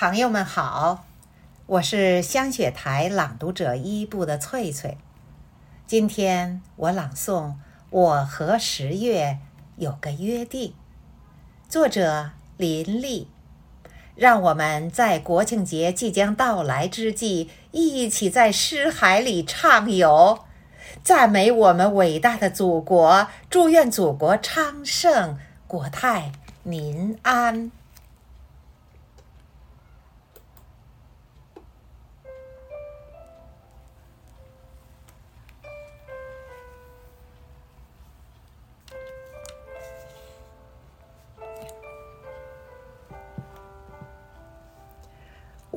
朋友们好，我是香雪台朗读者一部的翠翠。今天我朗诵《我和十月有个约定》，作者林立。让我们在国庆节即将到来之际，一起在诗海里畅游，赞美我们伟大的祖国，祝愿祖国昌盛，国泰民安。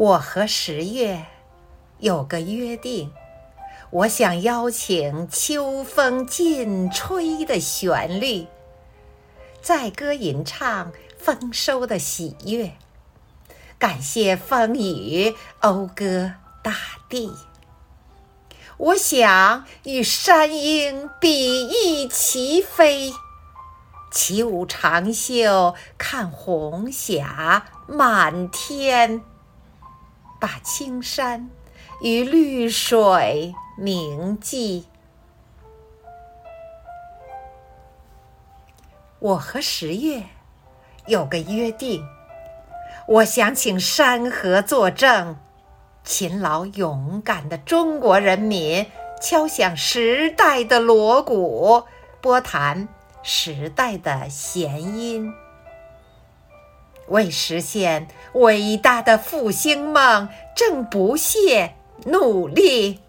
我和十月有个约定，我想邀请秋风劲吹的旋律，载歌吟唱丰收的喜悦，感谢风雨讴歌大地。我想与山鹰比翼齐飞，起舞长袖看红霞满天。把青山与绿水铭记。我和十月有个约定，我想请山河作证，勤劳勇敢的中国人民敲响时代的锣鼓，拨弹时代的弦音。为实现伟大的复兴梦，正不懈努力。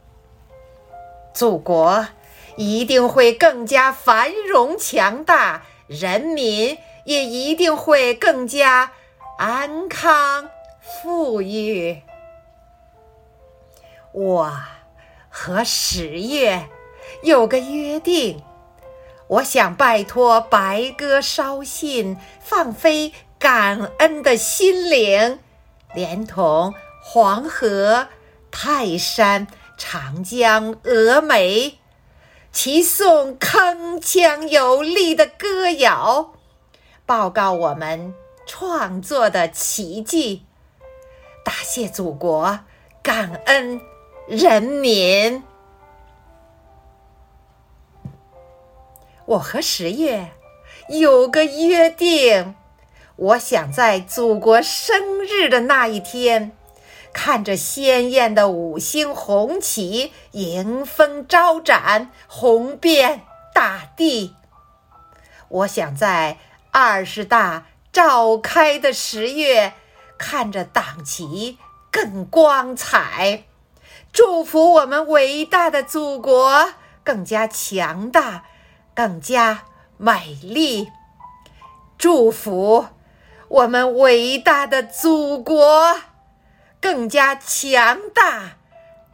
祖国一定会更加繁荣强大，人民也一定会更加安康富裕。我和十月有个约定，我想拜托白鸽捎信，放飞。感恩的心灵，连同黄河、泰山、长江、峨眉，齐颂铿锵有力的歌谣，报告我们创作的奇迹，答谢祖国，感恩人民。我和十月有个约定。我想在祖国生日的那一天，看着鲜艳的五星红旗迎风招展，红遍大地。我想在二十大召开的十月，看着党旗更光彩，祝福我们伟大的祖国更加强大，更加美丽，祝福。我们伟大的祖国更加强大，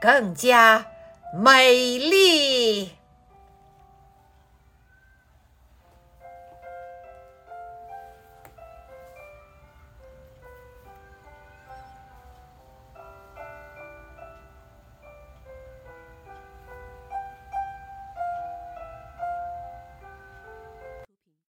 更加美丽。